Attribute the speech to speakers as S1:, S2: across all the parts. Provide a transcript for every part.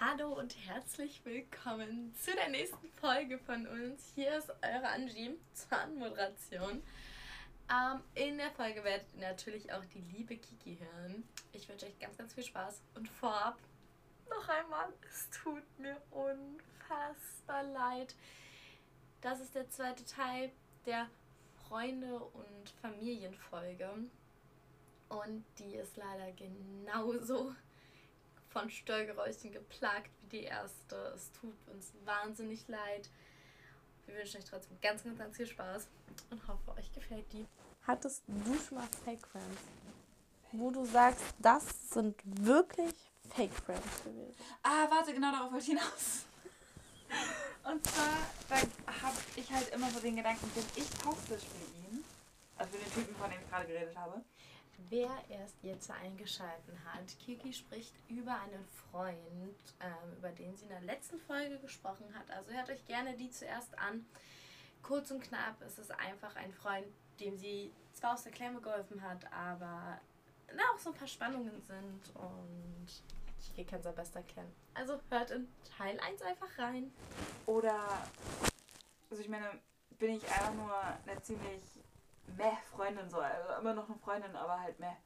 S1: Hallo und herzlich willkommen zu der nächsten Folge von uns. Hier ist eure Angie zur Anmoderation. Ähm, in der Folge werdet ihr natürlich auch die liebe Kiki hören. Ich wünsche euch ganz, ganz viel Spaß und vorab noch einmal, es tut mir unfassbar leid. Das ist der zweite Teil der Freunde- und Familienfolge. Und die ist leider genauso von Störgeräuschen geplagt wie die erste. Es tut uns wahnsinnig leid. Wir wünschen euch trotzdem ganz, ganz, ganz viel Spaß und hoffe, euch gefällt die. Hattest du schon mal Fake Friends? Wo du sagst, das sind wirklich Fake Friends gewesen.
S2: Ah, warte, genau darauf wollte ich hinaus. Und zwar, da habe ich halt immer so den Gedanken, bin ich toxisch für ihn? Also für den Typen, von dem ich gerade geredet habe.
S1: Wer erst jetzt eingeschalten hat, Kiki spricht über einen Freund, ähm, über den sie in der letzten Folge gesprochen hat. Also hört euch gerne die zuerst an. Kurz und knapp ist es einfach ein Freund, dem sie zwar aus der Klemme geholfen hat, aber da auch so ein paar Spannungen sind und Kiki kann es am besten erklären. Also hört in Teil 1 einfach rein.
S2: Oder, also ich meine, bin ich einfach nur eine ziemlich meh Freundin so, also immer noch eine Freundin, aber halt meh.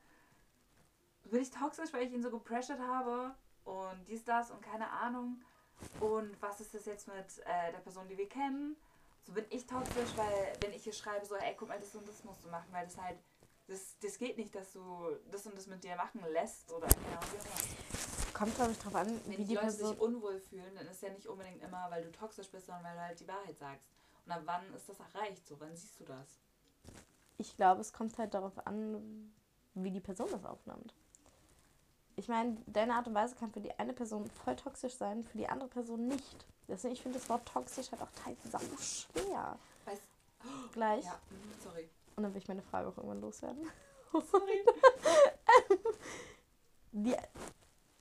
S2: Bin ich toxisch, weil ich ihn so gepressured habe und dies, das und keine Ahnung. Und was ist das jetzt mit äh, der Person, die wir kennen? So bin ich toxisch, weil wenn ich hier schreibe, so, ey, guck mal, das und das musst du machen, weil das halt, das, das geht nicht, dass du das und das mit dir machen lässt oder keine Ahnung.
S1: Kommt, glaube ich, drauf an,
S2: Wenn
S1: wie
S2: die
S1: die
S2: Leute
S1: Person.
S2: sich unwohl fühlen, dann ist ja nicht unbedingt immer, weil du toxisch bist, sondern weil du halt die Wahrheit sagst. Und ab wann ist das erreicht? So, wann siehst du das?
S1: Ich glaube, es kommt halt darauf an, wie die Person das aufnimmt. Ich meine, deine Art und Weise kann für die eine Person voll toxisch sein, für die andere Person nicht. Deswegen, ich finde das Wort toxisch halt auch teils sau schwer.
S2: Weißt
S1: Gleich.
S2: Ja, mhm, sorry.
S1: Und dann will ich meine Frage auch irgendwann loswerden.
S2: Sorry.
S1: Die,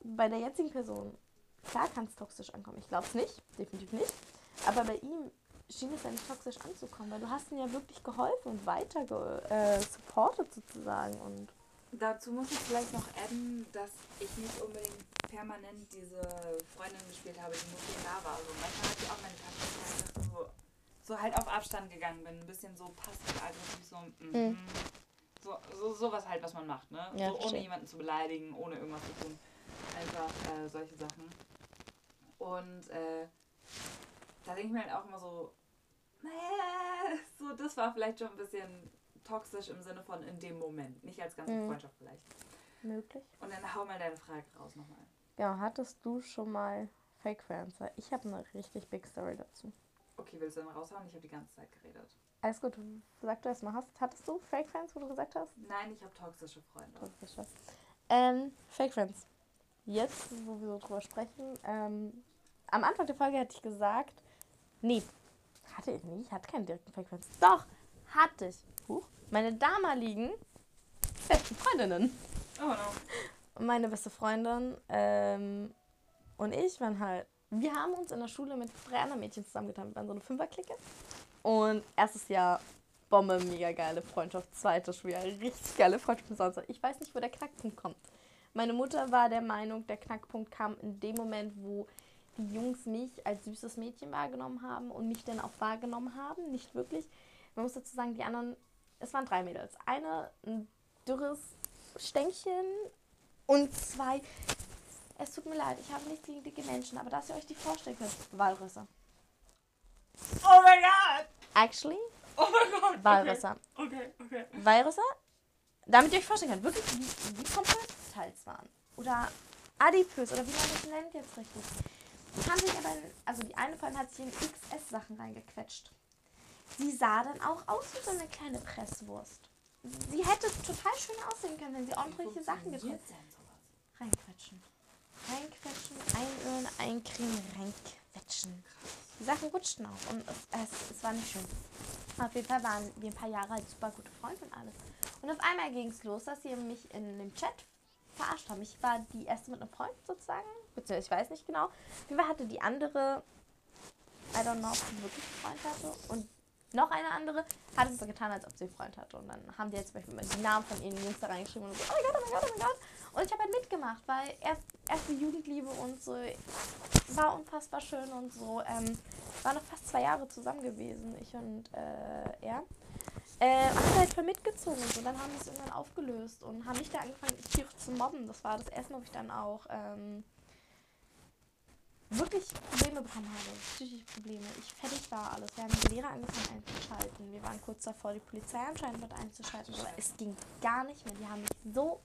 S1: bei der jetzigen Person, klar kann es toxisch ankommen. Ich glaube es nicht, definitiv nicht. Aber bei ihm schien es ja nicht toxisch anzukommen, weil du hast ihm ja wirklich geholfen und weiter ge äh, supportet sozusagen. Und
S2: Dazu muss ich vielleicht noch adden, dass ich nicht unbedingt permanent diese Freundin gespielt habe, die nur ihn da war. Also manchmal hatte ich auch meine Taktik, dass ich so, so halt auf Abstand gegangen bin. Ein bisschen so passiv aggressiv, so, mhm.
S1: Mhm.
S2: so, so sowas halt, was man macht, ne?
S1: Ja,
S2: so, ohne jemanden zu beleidigen, ohne irgendwas zu tun. Einfach äh, solche Sachen. Und äh, da denke ich mir halt auch immer so, so, das war vielleicht schon ein bisschen toxisch im Sinne von in dem Moment, nicht als ganze
S1: Mhm.
S2: Freundschaft vielleicht.
S1: möglich.
S2: Und dann hau mal deine Frage raus nochmal.
S1: Ja, hattest du schon mal Fake Friends? Ich habe eine richtig big Story dazu.
S2: Okay, willst du dann raushauen? Ich habe die ganze Zeit geredet.
S1: Alles gut, sag du erst mal, hast, hattest du Fake Friends, wo du gesagt hast?
S2: Nein, ich habe toxische Freunde.
S1: Toxische. Ähm, Fake Friends. Jetzt, wo wir so drüber sprechen, ähm, am Anfang der Folge hatte ich gesagt, nee, hatte ich nicht, ich hatte keine direkten Friends. Doch, hatte ich. Huch, meine damaligen besten Freundinnen.
S2: Oh no.
S1: Und meine beste Freundin ähm, und ich waren halt, wir haben uns in der Schule mit drei anderen Mädchen zusammengetan. Wir waren so eine Fünferklicke. Und erstes Jahr Bombe, mega geile Freundschaft. Zweites Schuljahr, richtig geile Freundschaft. Ich weiß nicht, wo der Knackpunkt kommt. Meine Mutter war der Meinung, der Knackpunkt kam in dem Moment, wo die Jungs mich als süßes Mädchen wahrgenommen haben und mich dann auch wahrgenommen haben. Nicht wirklich. Man muss dazu sagen, die anderen, es waren drei Mädels. Eine, ein dürres Stänkchen und zwei, es tut mir leid, ich habe nichts gegen dicke Menschen, aber dass ihr euch die vorstellen könnt, Walrüsse.
S2: Oh mein Gott!
S1: Actually,
S2: Oh mein Gott!
S1: Walrüsse.
S2: Okay, okay.
S1: Walrüsse, damit ihr euch vorstellen könnt, wirklich, wie, wie die teils waren. Oder adipös, oder wie man das nennt jetzt richtig. Die haben sich aber, also die eine von hat sich in XS-Sachen reingequetscht. Sie sah dann auch aus wie so eine kleine Presswurst. Sie hätte total schön aussehen können, wenn sie ordentliche Sachen
S2: denn sowas?
S1: Reinquetschen. Reinquetschen, einölen, eincremen, reinquetschen. Die Sachen rutschten auch und es, es, es war nicht schön. Auf jeden Fall waren wir ein paar Jahre halt super gute Freunde und alles. Und auf einmal ging es los, dass sie mich in dem Chat verarscht haben. Ich war die erste mit einem Freund sozusagen, beziehungsweise ich weiß nicht genau. Auf jeden hatte die andere, I don't know, ob sie wirklich einen Freund hatte. Und noch eine andere hat es so getan, als ob sie einen Freund hatte. Und dann haben die jetzt zum Beispiel immer die Namen von ihren Jungs da reingeschrieben und so, oh mein Gott, oh mein Gott, oh mein Gott. Und ich habe halt mitgemacht, weil erst, erste Jugendliebe und so war unfassbar schön und so. Ähm, war noch fast zwei Jahre zusammen gewesen, ich und äh, er. Äh, haben halt voll mitgezogen und. Dann haben wir es irgendwann aufgelöst und haben mich da angefangen, tierisch zu mobben. Das war das erste Mal, wo ich dann auch ähm, wirklich Probleme bekommen habe. Psychische Probleme. Ich fertig war alles. Wir haben die Lehrer angefangen einzuschalten. Wir waren kurz davor, die Polizei anscheinend mit einzuschalten. Aber es ging gar nicht mehr. Die haben mich so,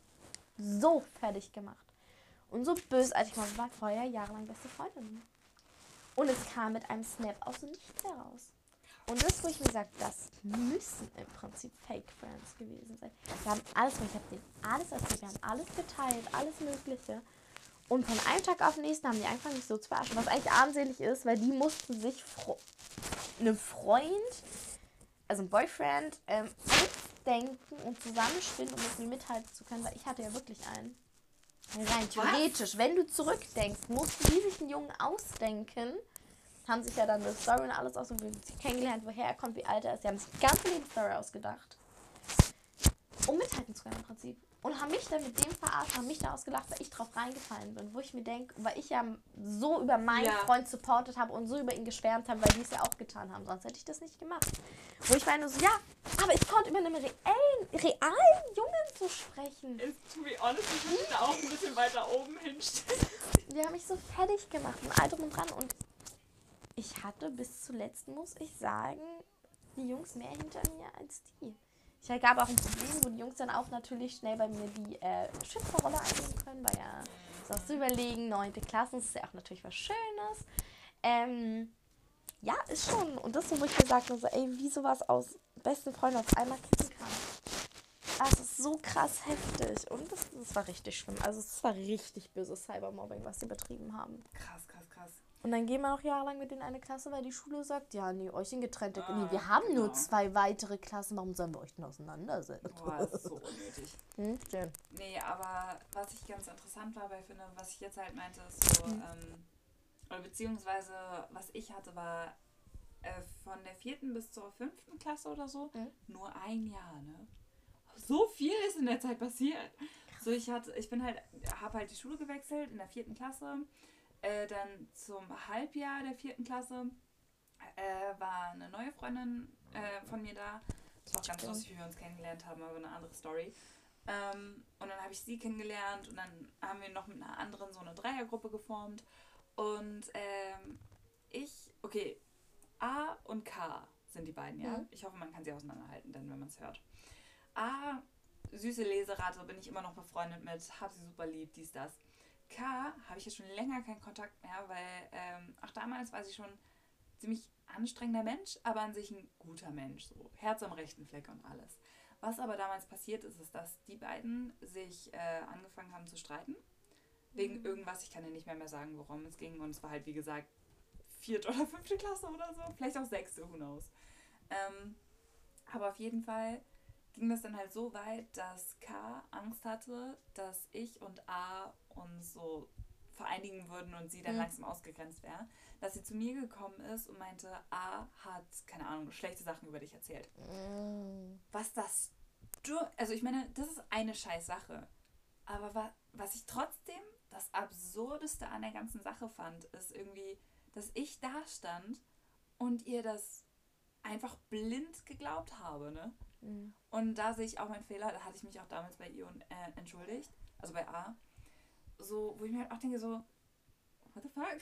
S1: so fertig gemacht. Und so bösartig. Man war vorher jahrelang beste Freundin. Und es kam mit einem Snap aus dem Nichts heraus. Und das, wo ich mir sage, das müssen im Prinzip Fake Friends gewesen sein. Wir haben alles, ich habe denen alles erzählt, wir haben alles geteilt, alles Mögliche. Und von einem Tag auf den nächsten haben die einfach nicht so zu verarschen, was eigentlich armselig ist, weil die mussten sich einem Freund, also ein Boyfriend, ähm, ausdenken und zusammenspinnen, um mit mir mithalten zu können, weil ich hatte ja wirklich einen. Rein theoretisch, wenn du zurückdenkst, mussten die sich einen Jungen ausdenken, haben sich ja dann eine Story und alles aus, wie sie kennengelernt, woher er kommt, wie alt er ist. Die haben sich die ganze Lebensstory ausgedacht. Um mithalten zu können im Prinzip. Und haben mich dann mit dem verarscht, haben mich da ausgelacht, weil ich drauf reingefallen bin. Wo ich mir denke, weil ich ja so über meinen ja. Freund supportet habe und so über ihn geschwärmt habe, weil die es ja auch getan haben. Sonst hätte ich das nicht gemacht. Wo ich meine so, ja, aber ich konnte über einen reellen, realen Jungen zu sprechen.
S2: Ist, to be honest, ich würde da auch ein bisschen weiter oben hinstellen.
S1: Die haben mich so fertig gemacht und all drum und dran. Und ich hatte bis zuletzt, muss ich sagen, die Jungs mehr hinter mir als die. Ich gab auch ein Problem, wo die Jungs dann auch natürlich schnell bei mir die äh, Schützerrolle einnehmen können, weil ja so zu überlegen, neunte Klasse, das ist ja auch natürlich was Schönes. Ähm, ja, ist schon. Und das, wo ich gesagt habe, so, ey, wie sowas aus besten Freunden auf einmal kippen kann. Das ist so krass heftig. Und das, das war richtig schlimm. Also es war richtig böses Cybermobbing, was sie betrieben haben.
S2: Krass, krass, krass.
S1: Und dann gehen wir noch jahrelang mit in eine Klasse, weil die Schule sagt, ja, nee, euch in getrennte. Ah, nee, wir haben genau. nur zwei weitere Klassen, warum sollen wir euch denn auseinandersetzen?
S2: Boah, das ist so unnötig.
S1: Hm, schön.
S2: Nee, aber was ich ganz interessant war bei Finde, was ich jetzt halt meinte, ist so, hm. ähm, oder beziehungsweise was ich hatte, war äh, von der vierten bis zur fünften Klasse oder so, hm. nur ein Jahr, ne? So viel ist in der Zeit passiert. So, ich hatte, ich bin halt, habe halt die Schule gewechselt in der vierten Klasse äh, dann zum Halbjahr der vierten Klasse äh, war eine neue Freundin äh, von mir da. Das war auch ganz lustig, wie wir uns kennengelernt haben, aber eine andere Story. Ähm, und dann habe ich sie kennengelernt und dann haben wir noch mit einer anderen so eine Dreiergruppe geformt. Und ähm, ich, okay, A und K sind die beiden, ja. Mhm. Ich hoffe, man kann sie auseinanderhalten, denn wenn man es hört. A, süße Leserate, bin ich immer noch befreundet mit, hab sie super lieb, dies, das. K habe ich jetzt schon länger keinen Kontakt mehr, weil ähm, auch damals war sie schon ziemlich anstrengender Mensch, aber an sich ein guter Mensch, so Herz am rechten Fleck und alles. Was aber damals passiert ist, ist, dass die beiden sich äh, angefangen haben zu streiten. Wegen mhm. irgendwas, ich kann dir nicht mehr, mehr sagen, worum es ging. Und es war halt, wie gesagt, vierte oder fünfte Klasse oder so. Vielleicht auch sechste, who knows. Ähm, aber auf jeden Fall ging das dann halt so weit, dass K Angst hatte, dass ich und A uns so vereinigen würden und sie dann mhm. langsam ausgegrenzt wäre, dass sie zu mir gekommen ist und meinte, A hat, keine Ahnung, schlechte Sachen über dich erzählt. Mhm. Was das du, also ich meine, das ist eine scheiß Sache. Aber wa, was ich trotzdem das Absurdeste an der ganzen Sache fand, ist irgendwie, dass ich da stand und ihr das einfach blind geglaubt habe, ne? Mhm. Und da sehe ich auch meinen Fehler, da hatte ich mich auch damals bei ihr äh, entschuldigt, also bei A. So, wo ich mir halt auch denke, so, what the fuck?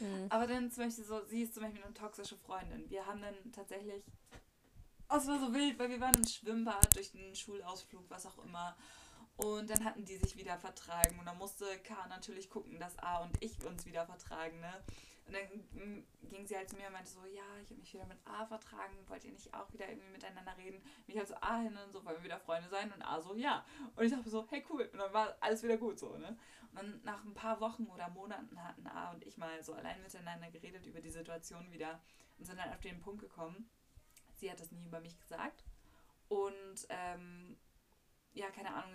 S2: Mhm. Aber dann zum Beispiel so, sie ist zum Beispiel eine toxische Freundin. Wir haben dann tatsächlich, oh, es war so wild, weil wir waren im Schwimmbad durch den Schulausflug, was auch immer. Und dann hatten die sich wieder vertragen und dann musste K natürlich gucken, dass A und ich uns wieder vertragen, ne? Und dann mm, ging sie halt zu mir und meinte so, ja, ich habe mich wieder mit A vertragen, wollt ihr nicht auch wieder irgendwie miteinander reden? Und ich halt so A hin und so, wollen wir wieder Freunde sein? Und A so, ja. Und ich dachte so, hey cool. Und dann war alles wieder gut so, ne? Und dann nach ein paar Wochen oder Monaten hatten A und ich mal so allein miteinander geredet über die Situation wieder und sind dann auf den Punkt gekommen, sie hat das nie über mich gesagt. Und ähm, ja, keine Ahnung,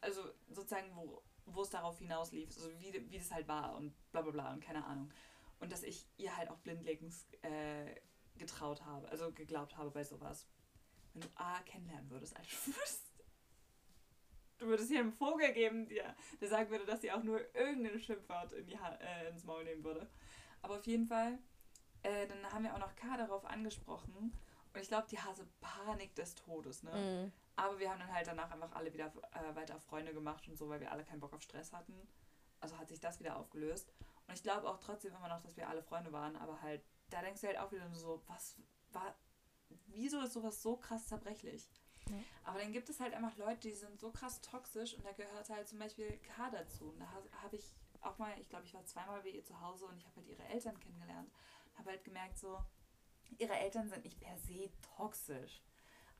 S2: also sozusagen, wo, wo es darauf hinauslief, also wie, wie das halt war und bla bla bla und keine Ahnung. Und dass ich ihr halt auch blindlings äh, getraut habe, also geglaubt habe bei sowas. Wenn du A kennenlernen würdest, du würdest, Du würdest hier einen Vogel geben, der, der sagen würde, dass sie auch nur irgendein Schimpfwort in die ha äh, ins Maul nehmen würde. Aber auf jeden Fall, äh, dann haben wir auch noch K darauf angesprochen. Und ich glaube, die hatte Panik des Todes, ne? Mhm. Aber wir haben dann halt danach einfach alle wieder äh, weiter Freunde gemacht und so, weil wir alle keinen Bock auf Stress hatten. Also hat sich das wieder aufgelöst. Und ich glaube auch trotzdem immer noch, dass wir alle Freunde waren, aber halt, da denkst du halt auch wieder so, was war, wieso ist sowas so krass zerbrechlich? Ja. Aber dann gibt es halt einfach Leute, die sind so krass toxisch und da gehört halt zum Beispiel K dazu. Und da habe ich auch mal, ich glaube, ich war zweimal bei ihr zu Hause und ich habe halt ihre Eltern kennengelernt. Habe halt gemerkt, so, ihre Eltern sind nicht per se toxisch.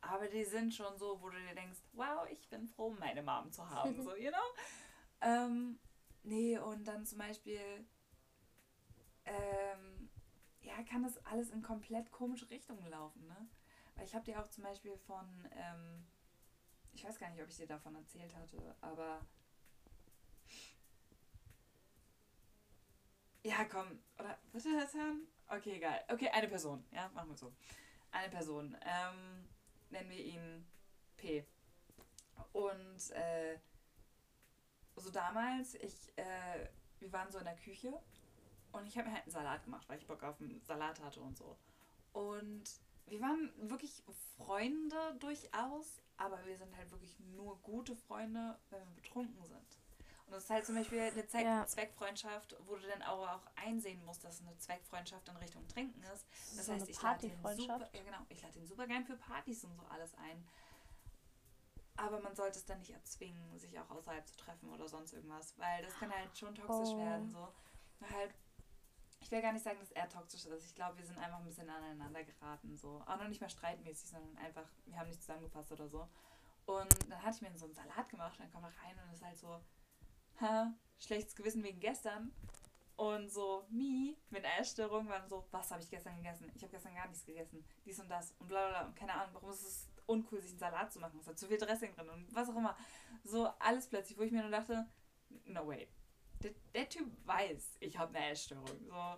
S2: Aber die sind schon so, wo du dir denkst, wow, ich bin froh, meine Mom zu haben. so, you know? Ähm, nee, und dann zum Beispiel, ähm, ja, kann das alles in komplett komische Richtungen laufen, ne? Weil ich habe dir auch zum Beispiel von, ähm, ich weiß gar nicht, ob ich dir davon erzählt hatte, aber ja, komm, oder wird er das hören? Okay, egal. Okay, eine Person, ja, machen wir so. Eine Person, ähm, nennen wir ihn P. Und, äh, so damals, ich, äh, wir waren so in der Küche und ich habe mir halt einen Salat gemacht, weil ich Bock auf einen Salat hatte und so. Und wir waren wirklich Freunde durchaus, aber wir sind halt wirklich nur gute Freunde, wenn wir betrunken sind. Und das ist halt zum Beispiel eine Zweck ja. Zweckfreundschaft, wo du dann auch, auch einsehen musst, dass es eine Zweckfreundschaft in Richtung Trinken ist. Das so heißt, ich lade den super, ja genau, ich lade den super gern für Partys und so alles ein. Aber man sollte es dann nicht erzwingen, sich auch außerhalb zu treffen oder sonst irgendwas, weil das kann halt schon toxisch oh. werden. So. Halt ich will gar nicht sagen, dass er toxisch ist. Ich glaube, wir sind einfach ein bisschen aneinander geraten. So. Auch noch nicht mal streitmäßig, sondern einfach, wir haben nicht zusammengefasst oder so. Und dann hatte ich mir so einen Salat gemacht, dann kommt er rein und ist halt so, ha, schlechtes Gewissen wegen gestern. Und so, mi, mit Essstörung waren so, was habe ich gestern gegessen? Ich habe gestern gar nichts gegessen. Dies und das und bla bla bla. Und keine Ahnung, warum ist es uncool, sich einen Salat zu machen? Es hat zu viel Dressing drin und was auch immer. So alles plötzlich, wo ich mir nur dachte, no way der, der Typ weiß, ich habe eine Essstörung. So,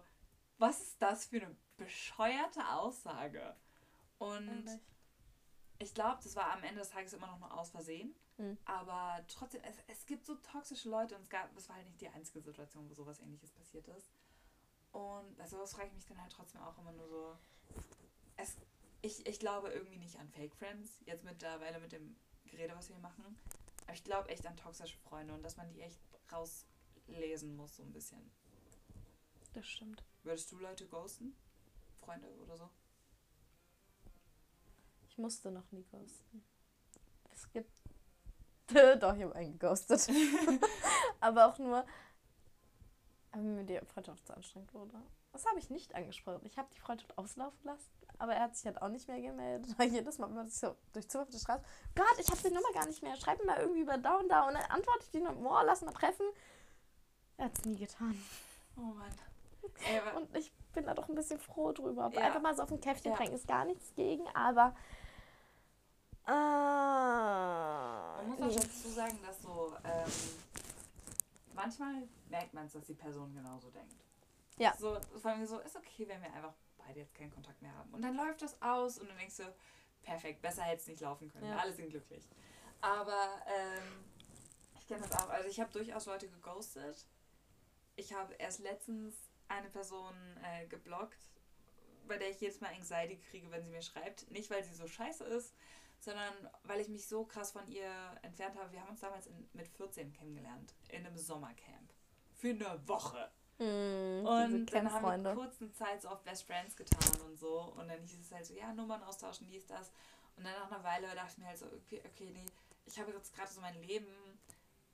S2: was ist das für eine bescheuerte Aussage? Und ich glaube, das war am Ende des Tages immer noch nur aus Versehen. Mhm. Aber trotzdem, es, es gibt so toxische Leute und es, gab, es war halt nicht die einzige Situation, wo sowas ähnliches passiert ist. Und also das frage ich mich dann halt trotzdem auch immer nur so. Es, ich, ich glaube irgendwie nicht an Fake Friends, jetzt mittlerweile mit dem Gerede, was wir machen. Aber ich glaube echt an toxische Freunde und dass man die echt raus lesen muss, so ein bisschen.
S1: Das stimmt.
S2: Würdest du Leute ghosten? Freunde oder so?
S1: Ich musste noch nie ghosten. Es gibt. Doch, ich habe einen geghostet. Aber auch nur, weil mir die Freundschaft zu anstrengend wurde. Das habe ich nicht angesprochen. Ich habe die Freundschaft auslaufen lassen, aber er hat sich halt auch nicht mehr gemeldet. Weil jedes Mal, wenn man sich so durch Zufall auf der Straße, Gott, ich habe die Nummer gar nicht mehr. Schreib mir mal irgendwie über da und da und dann antworte ich die Nummer, oh, lass mal treffen. Er hat es nie getan.
S2: Oh Mann.
S1: Ey, und ich bin da doch ein bisschen froh drüber. Ja. Einfach mal so auf ein Käffchen ja. trinken ist gar nichts gegen, aber.
S2: Äh, Man muss auch nee. dazu sagen, dass so. Ähm, manchmal merkt man es, dass die Person genauso denkt. Ja. So, vor allem so, ist okay, wenn wir einfach beide jetzt keinen Kontakt mehr haben. Und dann läuft das aus und dann denkst du, perfekt, besser hätte es nicht laufen können. Ja. Alle sind glücklich. Aber ähm, ich kenne das auch. Also ich habe durchaus Leute geghostet ich habe erst letztens eine Person äh, geblockt, bei der ich jedes Mal Anxiety kriege, wenn sie mir schreibt. Nicht, weil sie so scheiße ist, sondern weil ich mich so krass von ihr entfernt habe. Wir haben uns damals in, mit 14 kennengelernt, in einem Sommercamp. Für eine Woche. Mm, und dann haben wir kurz eine Zeit so auf Best Friends getan und so. Und dann hieß es halt so, ja, Nummern austauschen, dies, das. Und dann nach einer Weile dachte ich mir halt so, okay, okay nee, ich habe jetzt gerade so mein Leben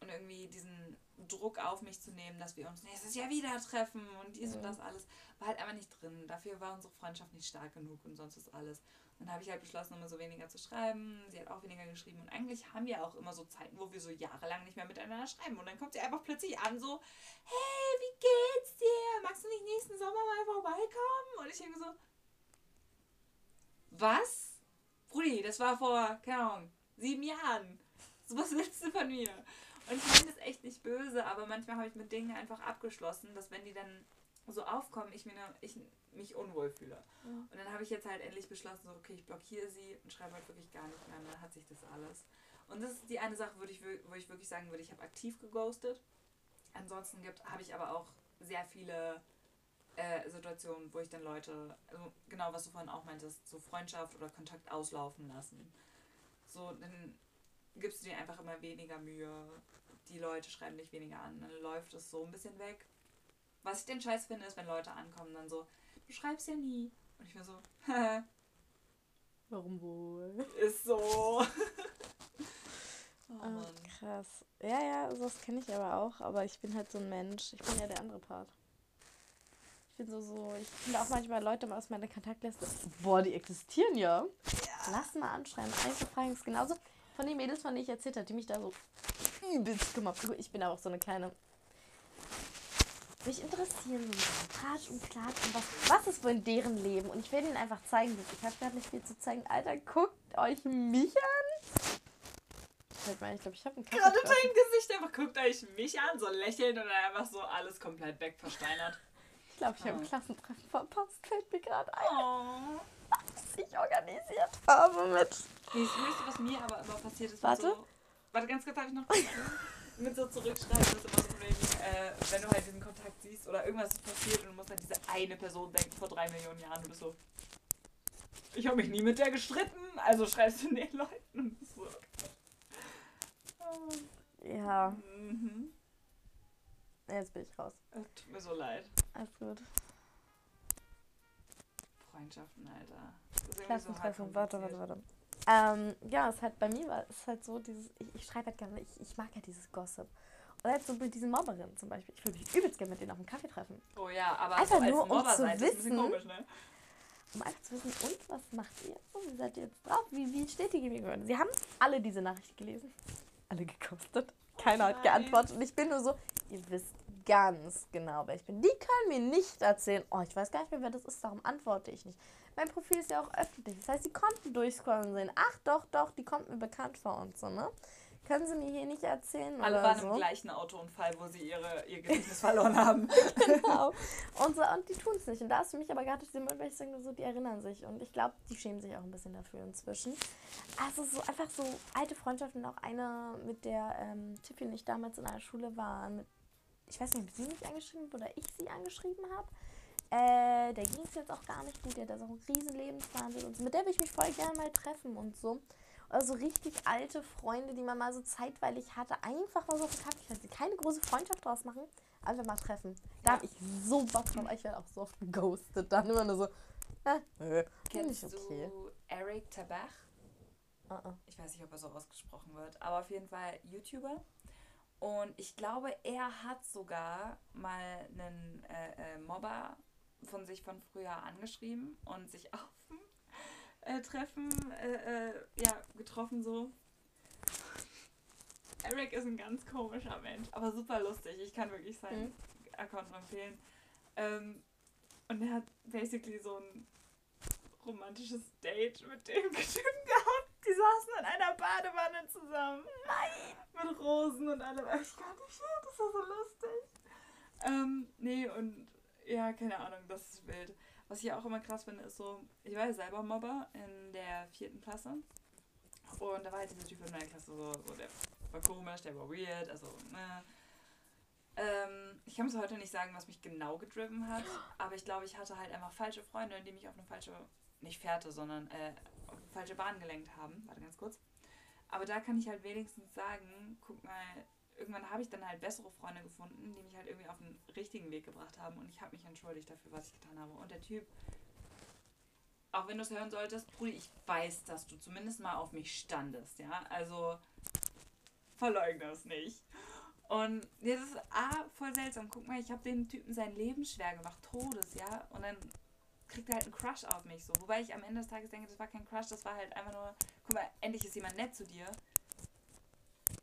S2: und irgendwie diesen Druck auf mich zu nehmen, dass wir uns nächstes Jahr wieder treffen und dies mhm. und das alles, war halt einfach nicht drin. Dafür war unsere Freundschaft nicht stark genug und sonst ist alles. Und dann habe ich halt beschlossen, immer so weniger zu schreiben. Sie hat auch weniger geschrieben. Und eigentlich haben wir auch immer so Zeiten, wo wir so jahrelang nicht mehr miteinander schreiben. Und dann kommt sie einfach plötzlich an, so, hey, wie geht's dir? Magst du nicht nächsten Sommer mal vorbeikommen? Und ich denke so, was? Brudi, das war vor, keine Ahnung, sieben Jahren. So, was willst du von mir? Und ich meine das echt nicht böse, aber manchmal habe ich mit Dingen einfach abgeschlossen, dass wenn die dann so aufkommen, ich, mir, ich mich unwohl fühle. Ja. Und dann habe ich jetzt halt endlich beschlossen, so, okay, ich blockiere sie und schreibe halt wirklich gar nicht mehr. Und dann hat sich das alles. Und das ist die eine Sache, wo ich, wo ich wirklich sagen würde, ich habe aktiv geghostet. Ansonsten habe ich aber auch sehr viele äh, Situationen, wo ich dann Leute, also genau was du vorhin auch meintest, so Freundschaft oder Kontakt auslaufen lassen. So, dann gibst du dir einfach immer weniger Mühe. Die Leute schreiben dich weniger an, dann läuft es so ein bisschen weg. Was ich den Scheiß finde, ist, wenn Leute ankommen, dann so, du schreibst ja nie. Und ich mir so,
S1: Warum wohl?
S2: Ist so. oh,
S1: oh, krass. Ja, ja, das kenne ich aber auch, aber ich bin halt so ein Mensch. Ich bin ja der andere Part. Ich bin so, so, ich finde auch manchmal Leute aus meiner Kontaktliste. Boah, die existieren ja. ja. Lass mal anschreiben. Einfach fragen ist genauso von den Mädels, von denen ich erzählt habe, die mich da so übelst gemobbt. Ich bin aber auch so eine kleine mich interessieren so Tratsch und Klatsch und was, was ist wohl in deren Leben. Und ich will ihnen einfach zeigen, ich habe gerade nicht viel zu zeigen. Alter, guckt euch mich an. Ich glaube, ich, glaub, ich habe einen
S2: Gerade dein Gesicht einfach guckt euch mich an, so lächeln und dann einfach so alles komplett weg versteinert.
S1: Ich glaube, ich oh. habe ein Klassentreffen verpasst, fällt mir gerade ein. Oh. Was ich organisiert habe mit.
S2: Nee, das Höchste, was mir aber immer passiert ist,
S1: Warte. So,
S2: warte, ganz kurz, darf ich noch mit so zurückschreiben, ist immer so wegen, äh, wenn du halt diesen Kontakt siehst oder irgendwas passiert und du musst an diese eine Person denken vor drei Millionen Jahren, du bist so. Ich habe mich nie mit der gestritten, also schreibst du den Leuten und so.
S1: Ja. Mhm. Jetzt bin ich raus.
S2: tut mir so leid.
S1: Alles gut.
S2: Freundschaften, Alter.
S1: Klassentreffen, so warte, warte, warte. Ähm, ja, es halt bei mir war es halt so, dieses, ich, ich schreibe halt gerne, ich, ich mag ja halt dieses Gossip. Oder jetzt so mit diesen Mobberinnen zum Beispiel. Ich würde mich übelst gerne mit denen auf einen Kaffee treffen.
S2: Oh ja, aber
S1: einfach
S2: so
S1: nur um zu wissen, komisch, ne? um einfach zu wissen, und was macht ihr jetzt so? Wie seid ihr jetzt drauf? Wie, wie steht die gegenüber? Sie haben alle diese Nachricht gelesen. Alle gekostet. Keiner oh hat geantwortet. Und ich bin nur so, ihr wisst ganz genau, wer ich bin. Die können mir nicht erzählen, oh, ich weiß gar nicht mehr, wer das ist, darum antworte ich nicht. Mein Profil ist ja auch öffentlich. Das heißt, sie konnten durchscrollen sehen, ach doch, doch, die kommt mir bekannt vor und so, ne? Können Sie mir hier nicht erzählen?
S2: Alle
S1: oder
S2: waren
S1: so?
S2: im gleichen Autounfall, wo sie ihre, ihr Gedächtnis verloren haben.
S1: genau. Und, so, und die tun es nicht. Und da ist für mich aber gerade diese Moment, weil ich sage, so, die erinnern sich. Und ich glaube, die schämen sich auch ein bisschen dafür inzwischen. Also so einfach so alte Freundschaften. Auch eine, mit der ähm, Tiffy und ich damals in einer Schule waren. Mit, ich weiß nicht, ob sie mich angeschrieben oder ich sie angeschrieben habe. Äh, der ging es jetzt auch gar nicht gut. Der hat so einen riesen Lebenswandel und so. Mit der will ich mich voll gerne mal treffen und so. Oder so richtig alte Freunde, die man mal so zeitweilig hatte. Einfach mal so auf den Kaffee. Ich keine große Freundschaft draus machen. Einfach mal treffen. Da ja. habe ich so Bock drauf. Ich werde auch so oft geghostet. Dann immer nur so, äh, nö.
S2: Kennst okay. du Eric Tabach? Uh -uh. Ich weiß nicht, ob er so ausgesprochen wird. Aber auf jeden Fall YouTuber. Und ich glaube, er hat sogar mal einen äh, äh, Mobber von sich von früher angeschrieben und sich auf dem äh, Treffen äh, äh, ja, getroffen so. Eric ist ein ganz komischer Mensch, aber super lustig. Ich kann wirklich seinen mhm. Account empfehlen. Ähm, und er hat basically so ein romantisches Date mit dem Typen gehabt. Die saßen in einer Badewanne zusammen.
S1: Nein!
S2: Mit Rosen und allem. Ich kann nicht mehr, das war so lustig. Ähm, nee, und ja, keine Ahnung, das ist wild. Was ich auch immer krass finde, ist so, ich war ja selber Mobber in der vierten Klasse. Und da war halt dieser Typ in meiner Klasse so, so der war komisch, der war weird, also, ne. Ähm, ich kann bis heute nicht sagen, was mich genau gedriven hat, aber ich glaube, ich hatte halt einfach falsche Freunde, die mich auf eine falsche, nicht Fährte, sondern äh, auf eine falsche Bahn gelenkt haben. Warte ganz kurz. Aber da kann ich halt wenigstens sagen, guck mal, irgendwann habe ich dann halt bessere Freunde gefunden, die mich halt irgendwie auf den richtigen Weg gebracht haben und ich habe mich entschuldigt dafür, was ich getan habe. Und der Typ, auch wenn du es hören solltest, Brudi, ich weiß, dass du zumindest mal auf mich standest, ja. Also verleugne es nicht. Und das ist A, voll seltsam. Guck mal, ich habe den Typen sein Leben schwer gemacht, Todes, ja. Und dann kriegt er halt einen Crush auf mich so. Wobei ich am Ende des Tages denke, das war kein Crush, das war halt einfach nur, guck mal, endlich ist jemand nett zu dir.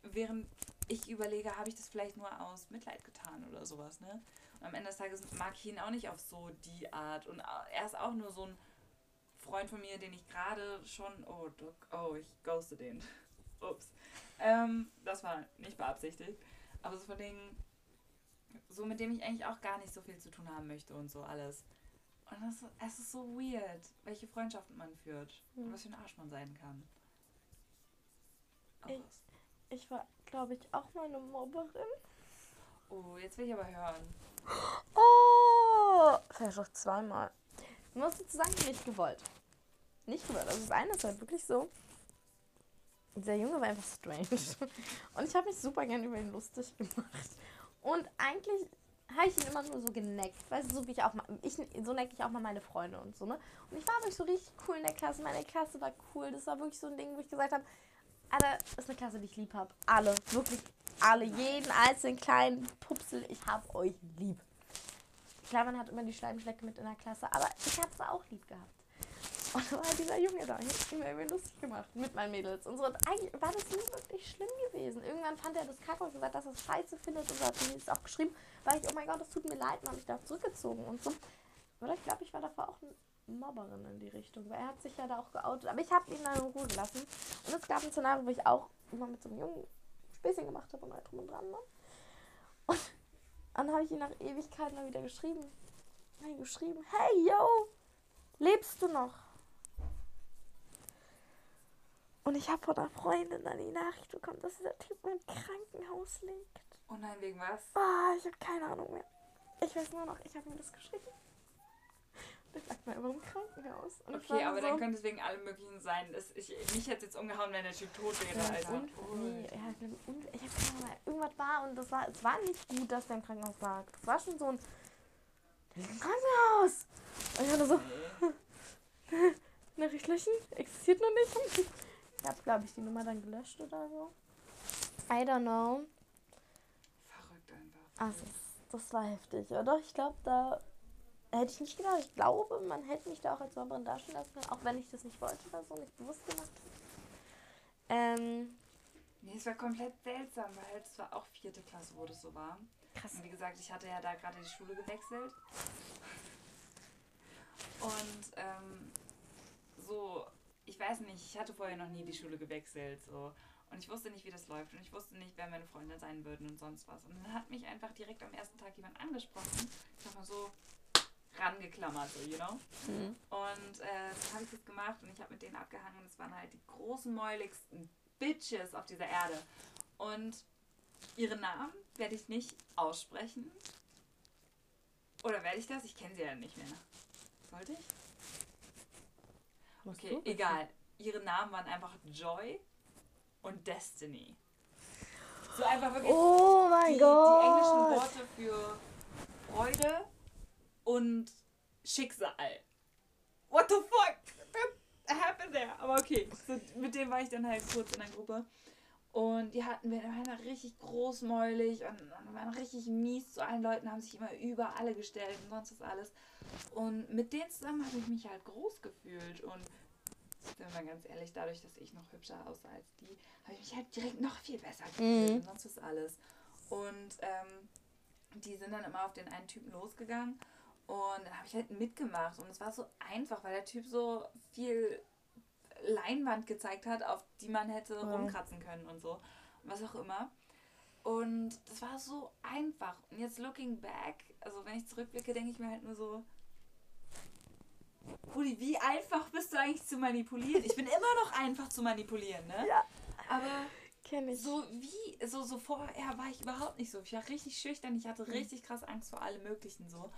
S2: Während ich überlege, habe ich das vielleicht nur aus Mitleid getan oder sowas, ne? Und am Ende des Tages mag ich ihn auch nicht auf so die Art. Und er ist auch nur so ein Freund von mir, den ich gerade schon. Oh, oh, ich ghoste den. Ups. Ähm, das war nicht beabsichtigt. Aber so von Dingen, so mit dem ich eigentlich auch gar nicht so viel zu tun haben möchte und so alles. Und das, es ist so weird, welche Freundschaften man führt. Mhm. Und was für ein Arsch man sein kann.
S1: Ich, ich war, glaube ich, auch mal eine Mobberin.
S2: Oh, jetzt will ich aber hören.
S1: Oh! Vielleicht auch zweimal. Ich muss dazu sagen, nicht gewollt. Nicht gewollt. Also das eine ist halt wirklich so. Dieser Junge war einfach strange. Und ich habe mich super gern über ihn lustig gemacht. Und eigentlich habe ich ihn immer nur so geneckt. Weißt du, so wie ich auch mal. Ich, so necke ich auch mal meine Freunde und so, ne? Und ich war wirklich so richtig cool in der Klasse. Meine Klasse war cool. Das war wirklich so ein Ding, wo ich gesagt habe, Alter, ist eine Klasse, die ich lieb habe. Alle. Wirklich alle. Jeden einzelnen kleinen Pupsel. Ich habe euch lieb. Klar, man hat immer die Schleimschlecke mit in der Klasse, aber ich habe es auch lieb gehabt. Und da war dieser Junge da, ich mir immer lustig gemacht mit meinen Mädels. Und so. Und eigentlich war das nie wirklich schlimm gewesen. Irgendwann fand er das kacke und gesagt, dass er es scheiße findet und hat mir das auch geschrieben, weil ich, oh mein Gott, das tut mir leid, und habe mich da zurückgezogen und so. Oder ich glaube, ich war davor auch eine Mobberin in die Richtung, weil er hat sich ja da auch geoutet. Aber ich habe ihn dann in Ruhe gelassen. Und es gab ein Szenario, wo ich auch immer mit so einem Jungen Späßchen gemacht habe und halt drum und dran. Ne? Und dann habe ich ihn nach Ewigkeiten mal wieder geschrieben. Habe geschrieben, hey, yo, lebst du noch? Und ich habe von einer Freundin dann die Nachricht bekommen, dass dieser Typ im Krankenhaus liegt.
S2: Oh nein, wegen was?
S1: Ah, ich habe keine Ahnung mehr. Ich weiß nur noch, ich habe mir das geschrieben. Der lag mal immer im Krankenhaus.
S2: Und okay, aber so dann könnte es wegen allem Möglichen sein. Dass ich, mich hätte jetzt umgehauen, wenn der Typ tot wäre. Ja, also.
S1: und, oh. nee, ja, ich habe keine Ahnung, irgendwas war und das war, es war nicht gut, dass der im Krankenhaus lag. Das war schon so ein, der ist im Krankenhaus. Und ich war so, nee. Nachricht löschen, existiert noch nicht. Ich habe, glaube ich, die Nummer dann gelöscht oder so. I don't know.
S2: Verrückt einfach.
S1: Also, das war heftig, oder? Ich glaube, da hätte ich nicht gedacht. Ich glaube, man hätte mich da auch als Mobberin darstellen lassen können, auch wenn ich das nicht wollte oder so, nicht bewusst gemacht Ähm.
S2: Nee, es war komplett seltsam, weil es war auch vierte Klasse, wo das so war. Krass. Und wie gesagt, ich hatte ja da gerade die Schule gewechselt. Und ähm, so, ich weiß nicht, ich hatte vorher noch nie die Schule gewechselt. So. Und ich wusste nicht, wie das läuft. Und ich wusste nicht, wer meine Freunde sein würden und sonst was. Und dann hat mich einfach direkt am ersten Tag jemand angesprochen. Ich sag mal so, rangeklammert, so, you know? Mhm. Und äh, dann habe ich das gemacht und ich habe mit denen abgehangen. Und es waren halt die großen, mäuligsten Bitches auf dieser Erde. Und ihre Namen werde ich nicht aussprechen. Oder werde ich das? Ich kenne sie ja nicht mehr. Sollte ich? Okay, egal. Ihre Namen waren einfach Joy und Destiny. So einfach wirklich
S1: oh mein
S2: die,
S1: Gott.
S2: die englischen Worte für Freude und Schicksal. What the fuck? That happened there. Aber okay, so, mit dem war ich dann halt kurz in der Gruppe. Und die hatten wir waren richtig großmäulig und, und waren richtig mies zu allen Leuten, haben sich immer über alle gestellt und sonst was alles. Und mit denen zusammen habe ich mich halt groß gefühlt. Und sind wir mal ganz ehrlich, dadurch, dass ich noch hübscher aussah als die, habe ich mich halt direkt noch viel besser gefühlt mhm. und sonst was alles. Und ähm, die sind dann immer auf den einen Typen losgegangen und dann habe ich halt mitgemacht. Und es war so einfach, weil der Typ so viel Leinwand gezeigt hat, auf die man hätte ja. rumkratzen können und so. Was auch immer. Und das war so einfach. Und jetzt looking back, also wenn ich zurückblicke, denke ich mir halt nur so, Rudi, wie einfach bist du eigentlich zu manipulieren? Ich bin immer noch einfach zu manipulieren, ne?
S1: Ja.
S2: Aber
S1: Kenn ich.
S2: so wie, so, so vorher war ich überhaupt nicht so. Ich war richtig schüchtern, ich hatte mhm. richtig krass Angst vor allem Möglichen so.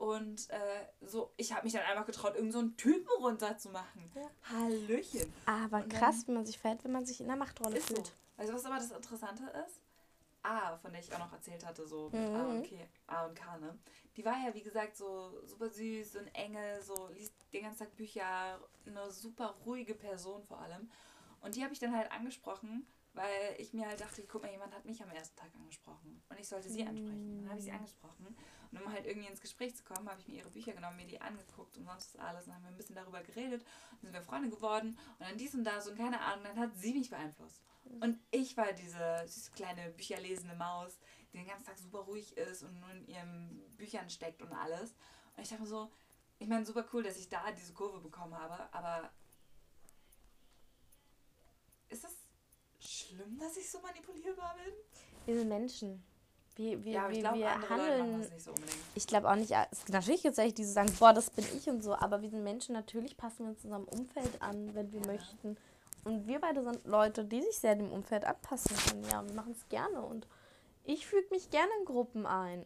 S2: Und äh, so, ich habe mich dann einfach getraut, irgendeinen so Typen runterzumachen. Ja. Hallöchen.
S1: Aber und krass, wie man sich verhält, wenn man sich in der Machtrolle
S2: ist
S1: fühlt.
S2: So. Du, was aber das Interessante ist? A, von der ich auch noch erzählt hatte, so mit mhm. A und K, A und K, ne? Die war ja, wie gesagt, so super süß, so ein Engel, so liest den ganzen Tag Bücher, eine super ruhige Person vor allem. Und die habe ich dann halt angesprochen, weil ich mir halt dachte, guck mal, jemand hat mich am ersten Tag angesprochen und ich sollte sie ansprechen. Dann habe ich sie mhm. angesprochen und um halt irgendwie ins Gespräch zu kommen, habe ich mir ihre Bücher genommen, mir die angeguckt und sonst alles. Und dann haben wir ein bisschen darüber geredet und sind wir Freunde geworden und dann dies und das und keine Ahnung, dann hat sie mich beeinflusst. Mhm. Und ich war diese süße kleine bücherlesende Maus, die den ganzen Tag super ruhig ist und nur in ihren Büchern steckt und alles. Und ich dachte mir so, ich meine, super cool, dass ich da diese Kurve bekommen habe, aber ist das schlimm, dass ich so manipulierbar bin?
S1: Wir sind Menschen. Wie, wie,
S2: ja,
S1: wie
S2: glaub,
S1: wir handeln.
S2: So
S1: ich glaube auch nicht, natürlich gibt es welche, die sagen, boah, das bin ich und so, aber wir sind Menschen, natürlich passen wir uns unserem Umfeld an, wenn wir ja. möchten. Und wir beide sind Leute, die sich sehr dem Umfeld anpassen können. Ja, wir machen es gerne. Und ich füge mich gerne in Gruppen ein.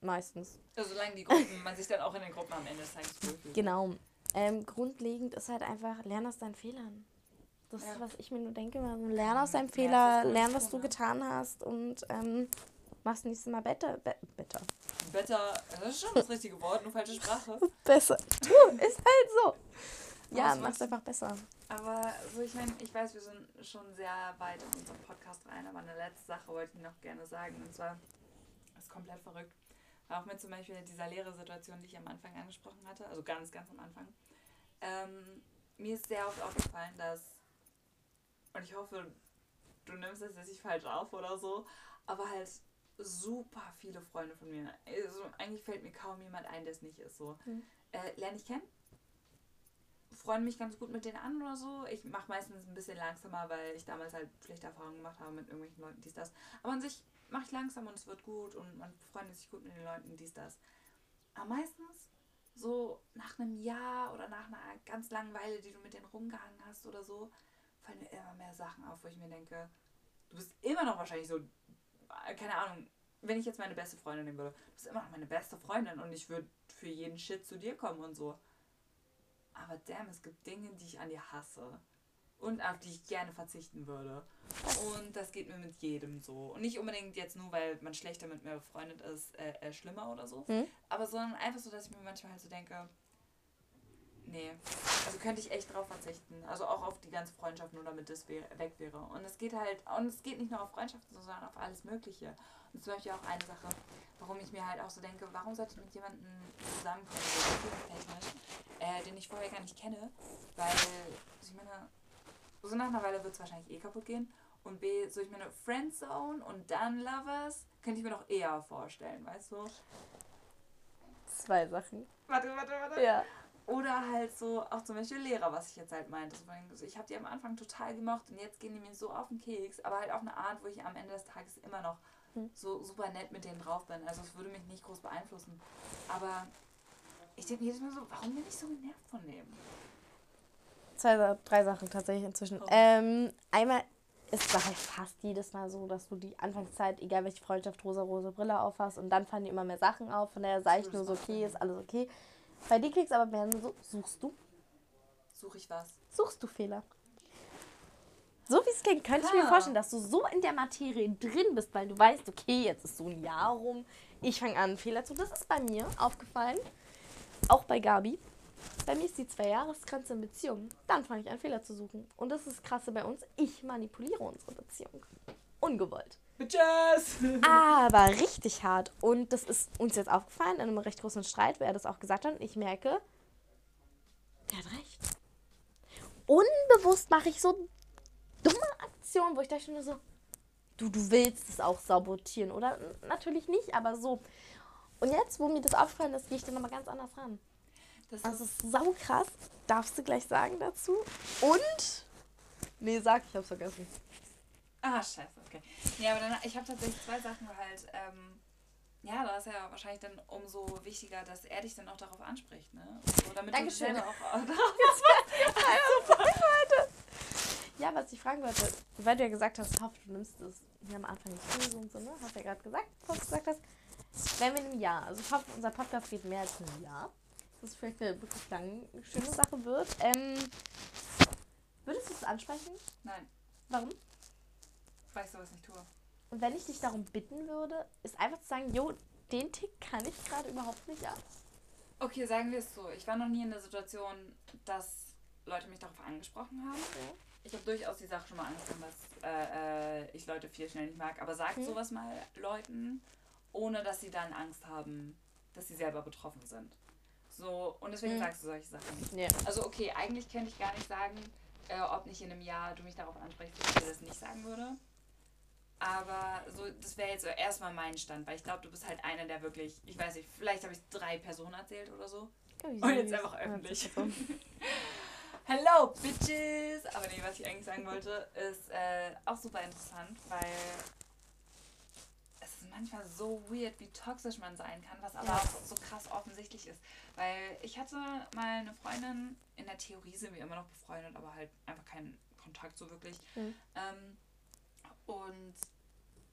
S1: Meistens.
S2: Also solange die Gruppen, man sich dann auch in den Gruppen am Ende des Tages wohlfühlt.
S1: Genau. Ähm, grundlegend ist halt einfach, lern aus deinen Fehlern. Das ist,
S2: Ja.
S1: was ich mir nur denke. Lern aus deinem Fehler,
S2: ist
S1: lern, was du getan hast und ähm, machst nächstes Mal better. Be better.
S2: Better, das ist schon das richtige Wort, nur falsche Sprache.
S1: Besser. True, ist halt so. Ja, mach's
S2: du?
S1: einfach besser.
S2: Aber so, ich meine, ich weiß, wir sind schon sehr weit in unserem Podcast rein, aber eine letzte Sache wollte ich noch gerne sagen. Und zwar, das ist komplett verrückt. Auch mit zum Beispiel dieser Lehre-Situation, die ich am Anfang angesprochen hatte, also ganz, ganz am Anfang. Ähm, mir ist sehr oft aufgefallen, dass, und ich hoffe, du nimmst es jetzt nicht falsch auf oder so, aber halt super viele Freunde von mir. Also eigentlich fällt mir kaum jemand ein, der es nicht ist. So.
S1: Mhm.
S2: Äh, lerne ich kennen. Freunde mich ganz gut mit denen an oder so. Ich mache meistens ein bisschen langsamer, weil ich damals halt schlechte Erfahrungen gemacht habe mit irgendwelchen Leuten, dies, das. Aber an sich mache ich langsam und es wird gut und man freundet sich gut mit den Leuten, dies, das. Aber meistens so nach einem Jahr oder nach einer ganz langen Weile, die du mit denen rumgehangen hast oder so, fallen mir immer mehr Sachen auf, wo ich mir denke, du bist immer noch wahrscheinlich so, keine Ahnung, wenn ich jetzt meine beste Freundin nehmen würde, du bist immer noch meine beste Freundin und ich würde für jeden Shit zu dir kommen und so. Aber damn, es gibt Dinge, die ich an dir hasse. Und auf die ich gerne verzichten würde. Und das geht mir mit jedem so. Und nicht unbedingt jetzt nur, weil man schlechter mit mir befreundet ist, äh, äh, schlimmer oder so.
S1: Mhm.
S2: Aber sondern einfach so, dass ich mir manchmal halt so denke, nee, also könnte ich echt drauf verzichten. Also auch auf die ganze Freundschaft, nur damit das weg wäre. Und es geht halt, und es geht nicht nur auf Freundschaften, sondern auf alles Mögliche. Und zum Beispiel auch eine Sache, warum ich mir halt auch so denke, warum sollte ich mit jemandem zusammenkommen, so äh, den ich vorher gar nicht kenne, weil, also ich meine, so nach einer Weile wird es wahrscheinlich eh kaputt gehen. Und B, so ich meine, Friendzone und dann Lovers, könnte ich mir doch eher vorstellen, weißt du?
S1: Zwei Sachen.
S2: Warte, warte, warte.
S1: Ja.
S2: Oder halt so, auch zum Beispiel Lehrer, was ich jetzt halt meinte. Also ich habe die am Anfang total gemocht und jetzt gehen die mir so auf den Keks, aber halt auf eine Art, wo ich am Ende des Tages immer noch
S1: Hm.
S2: so super nett mit denen drauf bin. Also es würde mich nicht groß beeinflussen. Aber ich denke mir jedes Mal so, warum bin ich so genervt von dem?
S1: Zwei, drei Sachen tatsächlich inzwischen.
S2: Oh.
S1: Ähm, einmal ist es halt fast jedes Mal so, dass du die Anfangszeit, egal welche Freundschaft, rosa-rose Brille aufhast und dann fallen dir immer mehr Sachen auf. Von daher sage ich nur so, okay, ist alles okay. Bei dir kriegst aber mehr so, suchst du,
S2: Suche ich was?
S1: suchst du Fehler. So wie es klingt, könnte ich mir
S2: Ah.
S1: vorstellen, dass du so in der Materie drin bist, weil du weißt, okay, jetzt ist so ein Jahr rum, ich fange an, Fehler zu. Das ist bei mir aufgefallen, auch bei Gabi. Bei mir ist die Zwei-Jahres-Grenze in Beziehung. Dann fange ich an, Fehler zu suchen. Und das ist das krasse bei uns. Ich manipuliere unsere Beziehung. Ungewollt.
S2: Bitches!
S1: Aber richtig hart. Und das ist uns jetzt aufgefallen in einem recht großen Streit, wo er das auch gesagt hat. Und ich merke, er hat recht. Unbewusst mache ich so dumme Aktionen, wo ich dachte nur so, du, du willst es auch sabotieren, oder? Natürlich nicht, aber so. Und jetzt, wo mir das aufgefallen ist, gehe ich da nochmal ganz anders ran.
S2: Das ist,
S1: ist saukrass. Darfst du gleich sagen dazu? Und? Nee, sag, ich hab's vergessen.
S2: Ah, scheiße, okay. Ja, aber dann, ich habe tatsächlich zwei Sachen halt, ähm, ja, da ist ja wahrscheinlich dann umso wichtiger, dass er dich dann auch darauf anspricht, ne? So, damit
S1: Dankeschön.
S2: du selber auch
S1: Ja, was ich fragen wollte, weil du ja gesagt hast, hoffe, du nimmst es hier am Anfang nicht böse und so, ne? Hast ja gerade gesagt, bevor du gesagt hast. Wenn wir in einem Jahr, also ich hoffe, unser Podcast geht mehr als ein Jahr, dass es vielleicht eine wirklich lang schöne Sache wird. Ähm, würdest du es ansprechen?
S2: Nein,
S1: Warum?
S2: Weil ich sowas nicht tue.
S1: Und wenn ich dich darum bitten würde, ist einfach zu sagen, jo, den Tick kann ich gerade überhaupt nicht ab.
S2: Okay, sagen wir es so. Ich war noch nie in der Situation, dass Leute mich darauf angesprochen haben. Ich habe durchaus die Sache schon mal angesprochen, dass äh, äh, ich Leute viel schnell nicht mag. Aber sagt
S1: Mhm.
S2: sowas mal Leuten, ohne dass sie dann Angst haben, dass sie selber betroffen sind. So, und deswegen
S1: Mhm.
S2: sagst du solche Sachen nicht.
S1: Nee.
S2: Also okay, eigentlich könnte ich gar nicht sagen, äh, ob nicht in einem Jahr du mich darauf ansprichst, dass ich dir das nicht sagen würde. Aber so, das wäre jetzt erstmal mein Stand, weil ich glaube, du bist halt einer, der wirklich, ich weiß nicht, vielleicht habe ich drei Personen erzählt oder so. Und jetzt einfach öffentlich. Hello, Bitches! Aber nee, was ich eigentlich sagen wollte, ist äh, auch super interessant, weil es ist manchmal so weird, wie toxisch man sein kann, was aber
S1: Ja.
S2: auch so krass offensichtlich ist. Weil ich hatte mal eine Freundin, in der Theorie sind wir immer noch befreundet, aber halt einfach kein Kontakt so wirklich. Mhm. Ähm, und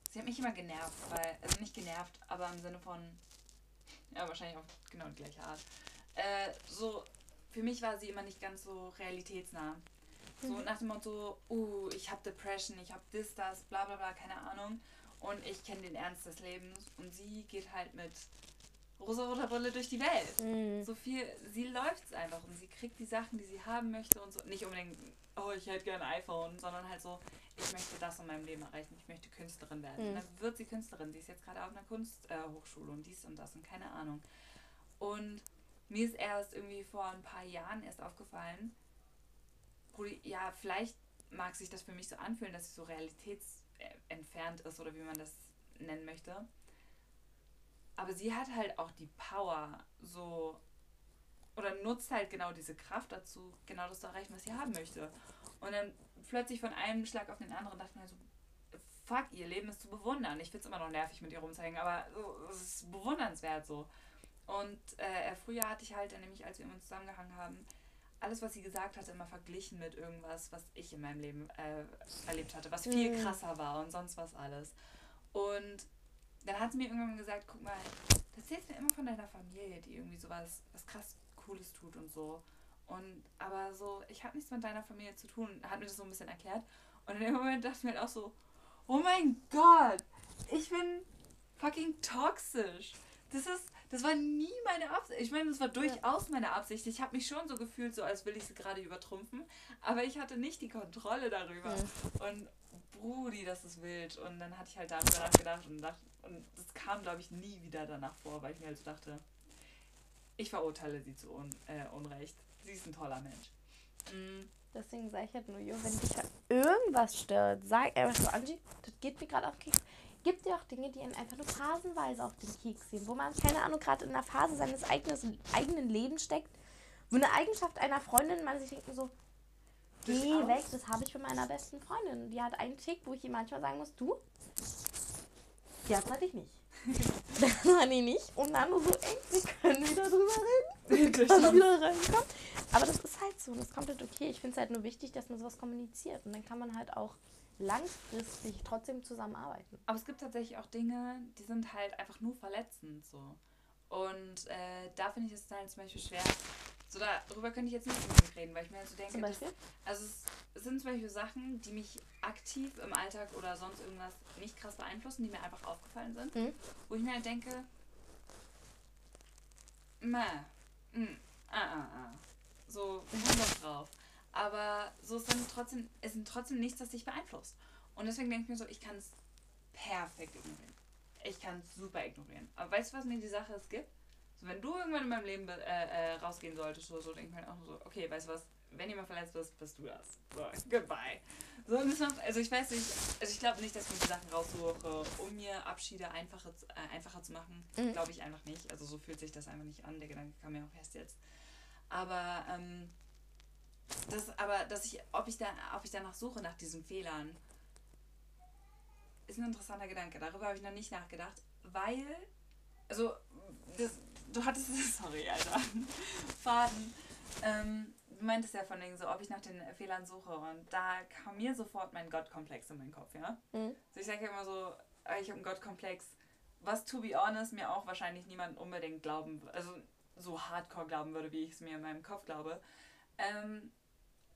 S2: sie hat mich immer genervt, weil, also nicht genervt, aber im Sinne von, ja, wahrscheinlich auf genau die gleiche Art. Äh, so, für mich war sie immer nicht ganz so realitätsnah. So mhm. nach dem Motto, uh, ich habe Depression, ich habe das, das, bla bla bla, keine Ahnung. Und ich kenne den Ernst des Lebens. Und sie geht halt mit rosa-roter Brille durch die Welt. Mhm. So viel, sie läuft einfach und sie kriegt die Sachen, die sie haben möchte und so. Nicht unbedingt, oh, ich hätte gerne ein iPhone, sondern halt so, ich möchte das in meinem Leben erreichen, ich möchte Künstlerin werden. Mhm. Und dann wird sie Künstlerin. Sie ist jetzt gerade auf einer Kunsthochschule äh, und dies und das und keine Ahnung. Und mir ist erst irgendwie vor ein paar Jahren erst aufgefallen, ja, vielleicht mag sich das für mich so anfühlen, dass sie so realitätsentfernt ist oder wie man das nennen möchte. Aber sie hat halt auch die Power, so oder nutzt halt genau diese Kraft dazu, genau das zu erreichen, was sie haben möchte. Und dann plötzlich von einem Schlag auf den anderen dachte man so, fuck, ihr Leben ist zu bewundern. Ich finde es immer noch nervig, mit ihr rumzuhängen, aber es ist bewundernswert so. Und äh, früher hatte ich halt, nämlich als wir uns zusammengehangen haben, alles, was sie gesagt hatte, immer verglichen mit irgendwas, was ich in meinem Leben äh, erlebt hatte, was viel mhm. krasser war und sonst was alles. Und dann hat sie mir irgendwann gesagt, guck mal, du erzählst mir immer von deiner Familie, die irgendwie sowas was krass Cooles tut und so. Und aber so, ich habe nichts mit deiner Familie zu tun, hat mir das so ein bisschen erklärt. Und in dem Moment dachte ich mir halt auch so, oh mein Gott, ich bin fucking toxisch. Das ist, das war nie meine Absicht. Ich meine, das war durchaus meine Absicht. Ich habe mich schon so gefühlt, so als will ich sie gerade übertrumpfen. Aber ich hatte nicht die Kontrolle darüber. Ja. Und Brudi, das ist wild. Und dann hatte ich halt darüber nachgedacht und dachte, und das kam, glaube ich, nie wieder danach vor, weil ich mir halt so dachte, ich verurteile sie zu Un äh, Unrecht. Sie ist ein toller Mensch.
S1: Mhm. Deswegen sage ich halt nur, jo, wenn dich irgendwas stört, sag einfach so, Angie, das geht mir gerade auf Keks. Gibt ja auch Dinge, die einen einfach nur phasenweise auf den Keks gehen, wo man, keine Ahnung, gerade in einer Phase seines eigenes, eigenen Lebens steckt, wo eine Eigenschaft einer Freundin, man sich denkt so, geh weg, das habe ich für meiner besten Freundin. Die hat einen Tick, wo ich ihr manchmal sagen muss, du, das hatte ich nicht. das hatte ich nicht. Und dann nur so, ey, wir können wieder drüber reden. Kann wieder reinkommen. Aber das ist halt so, das ist komplett okay. Ich finde es halt nur wichtig, dass man sowas kommuniziert. Und dann kann man halt auch langfristig trotzdem zusammenarbeiten.
S2: Aber es gibt tatsächlich auch Dinge, die sind halt einfach nur verletzend so. Und äh, da finde ich es halt zum Beispiel schwer. So darüber könnte ich jetzt nicht unbedingt reden, weil ich mir halt so denke, zum Beispiel? Das, also es sind zum Beispiel Sachen, die mich aktiv im Alltag oder sonst irgendwas nicht krass beeinflussen, die mir einfach aufgefallen sind, mhm. wo ich mir halt denke, meh, mm, ah, ah, ah. So, komm doch drauf. Aber so ist dann trotzdem, es sind trotzdem nichts, das dich beeinflusst. Und deswegen denke ich mir so, ich kann es perfekt ignorieren. Ich kann es super ignorieren. Aber weißt du, was mir die Sache es gibt? So, wenn du irgendwann in meinem Leben äh, äh, rausgehen solltest so, denke ich mir auch so, okay, weißt du was, wenn jemand verletzt wirst, bist du das. So, goodbye. So, macht, also ich weiß nicht, also ich glaube nicht, dass ich mir die Sachen raussuche, um mir Abschiede einfacher, äh, einfacher zu machen. Mhm. Glaube ich einfach nicht. Also so fühlt sich das einfach nicht an. Der Gedanke kam mir auch erst jetzt. Aber ähm, das, aber dass ich, ob ich da, ob ich danach suche nach diesen Fehlern, ist ein interessanter Gedanke. Darüber habe ich noch nicht nachgedacht, weil, also, das, du hattest, sorry, Alter, Faden. Ähm, du meintest ja von wegen so, ob ich nach den Fehlern suche und da kam mir sofort mein Gottkomplex in meinen Kopf, ja. Mhm. So, ich sage ja immer so, ich habe einen Gottkomplex, was to be honest mir auch wahrscheinlich niemand unbedingt glauben, also so hardcore glauben würde, wie ich es mir in meinem Kopf glaube. Ähm,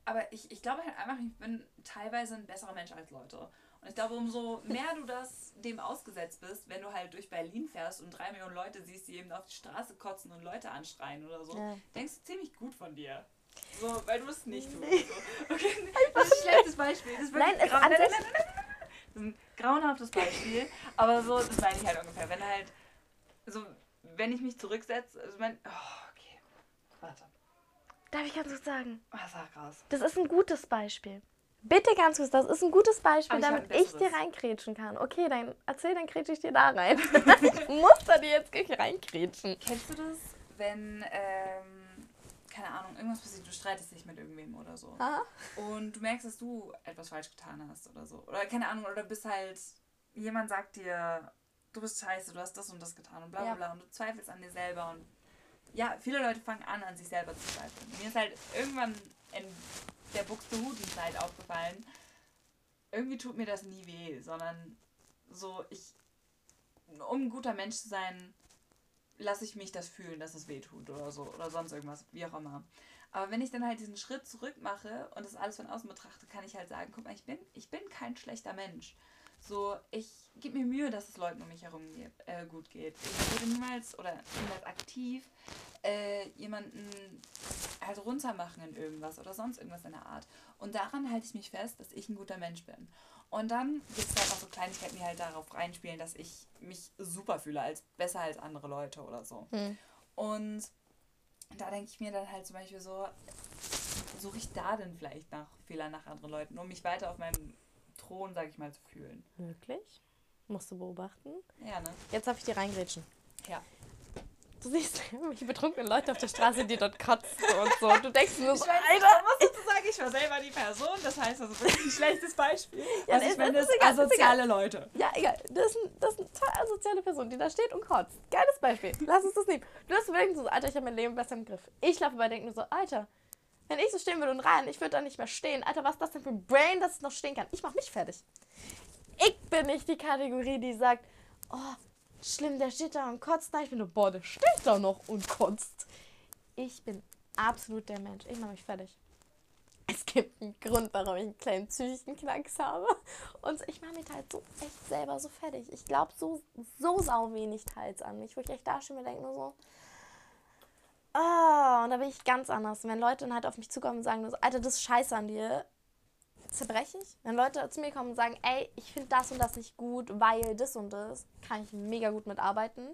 S2: aber ich, ich glaube halt einfach, ich bin teilweise ein besserer Mensch als Leute. Und ich glaube, umso mehr du das dem ausgesetzt bist, wenn du halt durch Berlin fährst und drei Millionen Leute siehst, die eben auf die Straße kotzen und Leute anschreien oder so, ja. denkst du ziemlich gut von dir. So, weil du es nicht tust. So. Okay, das ist ein schlechtes Beispiel. Das ist nein, grau nein, nein, nein, nein, Das ist ein grauenhaftes Beispiel. Aber so, das meine ich halt ungefähr. Wenn halt, so, wenn ich mich zurücksetze, also mein, oh, okay, warte.
S1: Darf ich ganz kurz sagen?
S2: Was sag raus.
S1: Das ist ein gutes Beispiel. Bitte ganz kurz, das ist ein gutes Beispiel, ich damit ich dir reinkrätschen kann. Okay, dann erzähl, dann krätsche ich dir da rein. ich muss da dir jetzt gleich reinkrätschen.
S2: Kennst du das, wenn, ähm, keine Ahnung, irgendwas passiert, du streitest dich mit irgendwem oder so. Aha. Und du merkst, dass du etwas falsch getan hast oder so. Oder keine Ahnung, oder bist halt, jemand sagt dir, du bist scheiße, du hast das und das getan und bla bla ja. bla. Und du zweifelst an dir selber und ja, viele Leute fangen an, an sich selber zu zweifeln. Mir ist halt irgendwann der Buxtehude-Zeit aufgefallen. Irgendwie tut mir das nie weh, sondern so, ich, um ein guter Mensch zu sein, lasse ich mich das fühlen, dass es weh tut oder so oder sonst irgendwas, wie auch immer. Aber wenn ich dann halt diesen Schritt zurück mache und das alles von außen betrachte, kann ich halt sagen, guck mal, ich bin, ich bin kein schlechter Mensch. So, ich gebe mir Mühe, dass es Leuten um mich herum äh, gut geht. Ich würde niemals oder niemals aktiv äh, jemanden halt runtermachen in irgendwas oder sonst irgendwas in der Art. Und daran halte ich mich fest, dass ich ein guter Mensch bin. Und dann gibt es halt auch so Kleinigkeiten, die halt darauf reinspielen, dass ich mich super fühle, als besser als andere Leute oder so. Hm. Und da denke ich mir dann halt zum Beispiel so, suche ich da denn vielleicht nach Fehler nach anderen Leuten, um mich weiter auf meinem Thron, sag ich mal, zu fühlen.
S1: Wirklich? Musst du beobachten?
S2: Ja, ne?
S1: Jetzt darf ich dir reingrätschen.
S2: Ja.
S1: Du siehst irgendwelche betrunkenen Leute auf der Straße, die dort kotzen und so. Du denkst nur so,
S2: ich mein, Alter. Was du sagen, ich war selber die Person. Das heißt also wirklich ein schlechtes Beispiel. Ja, Was ich meine, das sind asoziale Leute.
S1: Ja, egal. Das ist, ein, das ist eine total asoziale Person, die da steht und kotzt. Geiles Beispiel. Lass uns das nehmen. Du hast überlegt so, Alter, ich habe mein Leben besser im Griff. Ich laufe aber denke nur so, Alter, wenn ich so stehen würde und rein, ich würde da nicht mehr stehen. Alter, was ist das denn für ein Brain, dass es noch stehen kann? Ich mach mich fertig. Ich bin nicht die Kategorie, die sagt, oh, schlimm, der steht da und kotzt. Nein, ich bin nur, boah, der steht da noch und kotzt. Ich bin absolut der Mensch. Ich mach mich fertig. Es gibt einen Grund, warum ich einen kleinen psychischen Knacks habe. Und ich mache mich halt so echt selber so fertig. Ich glaube, so, so sau wenig teils an mich, wo ich echt da und mir denke nur so, Oh, und da bin ich ganz anders. wenn Leute dann halt auf mich zukommen und sagen, so, Alter, das ist scheiße an dir, zerbreche ich. Wenn Leute zu mir kommen und sagen, ey, ich finde das und das nicht gut, weil das und das, kann ich mega gut mitarbeiten.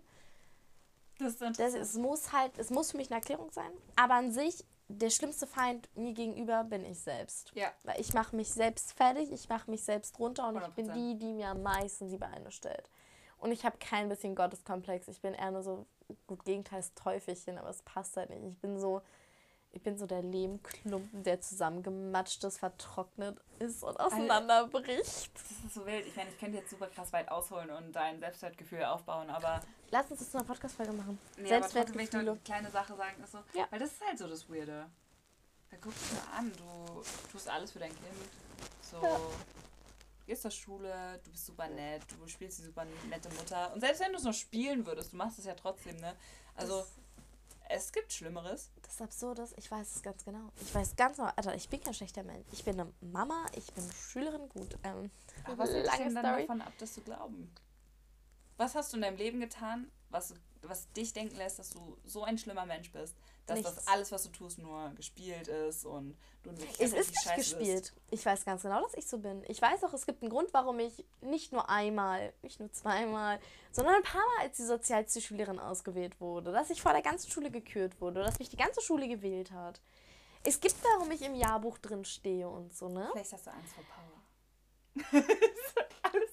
S1: Das ist das, es muss halt, es muss für mich eine Erklärung sein. Aber an sich, der schlimmste Feind mir gegenüber bin ich selbst. Ja. Weil ich mache mich selbst fertig, ich mache mich selbst runter und 100%. ich bin die, die mir am meisten die Beine stellt. Und ich habe kein bisschen Gotteskomplex. Ich bin eher nur so, gut, Gegenteil ist Teufelchen, aber es passt halt nicht. Ich bin so, ich bin so der Lehmklumpen, der zusammengematscht ist, vertrocknet ist und auseinanderbricht.
S2: Das ist so wild. Ich meine, ich könnte jetzt super krass weit ausholen und dein Selbstwertgefühl aufbauen, aber.
S1: Lass uns das zu einer Podcast-Folge machen.
S2: Nee, Selbstwertgefühl. ich noch eine kleine Sache sagen. Ist so, ja. Weil das ist halt so das Weirde. Da guckst du an, du tust alles für dein Kind. So. Ja gehst zur Schule, du bist super nett, du spielst die super nette Mutter. Und selbst wenn du es noch spielen würdest, du machst es ja trotzdem, ne? Also, das, es gibt Schlimmeres.
S1: Das ist absurd, ich weiß es ganz genau. Ich weiß ganz genau, Alter, ich bin kein schlechter Mensch. Ich bin eine Mama, ich bin Schülerin, gut. Ähm,
S2: Aber was hält denn dann davon ab, das zu glauben? Was hast du in deinem Leben getan, was, was dich denken lässt, dass du so ein schlimmer Mensch bist? Dass Nichts. das alles, was du tust, nur gespielt ist und du
S1: nicht Es ist nicht gespielt. Bist. Ich weiß ganz genau, dass ich so bin. Ich weiß auch, es gibt einen Grund, warum ich nicht nur einmal, nicht nur zweimal, sondern ein paar Mal als die Sozialpsychologin ausgewählt wurde, dass ich vor der ganzen Schule gekürt wurde, dass mich die ganze Schule gewählt hat. Es gibt, warum ich im Jahrbuch drin stehe und so, ne?
S2: Vielleicht hast du Angst vor Power. alles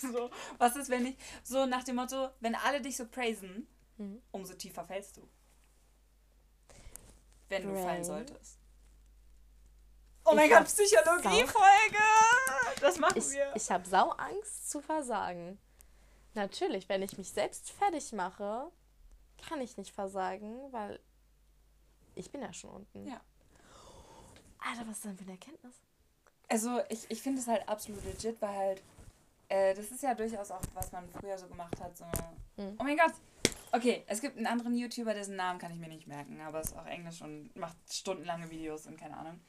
S2: so. Was ist, wenn ich, so nach dem Motto, wenn alle dich so praisen, mhm. umso tiefer fällst du wenn Brain. du fallen solltest. Oh mein Gott, Psychologie-Folge! Das machen
S1: ich,
S2: wir.
S1: Ich habe sau Angst zu versagen. Natürlich, wenn ich mich selbst fertig mache, kann ich nicht versagen, weil ich bin ja schon unten. Ja. Alter, was ist denn für eine Erkenntnis?
S2: Also, ich, ich finde es halt absolut legit, weil halt, äh, das ist ja durchaus auch, was man früher so gemacht hat, so, hm. oh mein Gott, Okay, es gibt einen anderen YouTuber, dessen Namen kann ich mir nicht merken, aber ist auch Englisch und macht stundenlange Videos und keine Ahnung.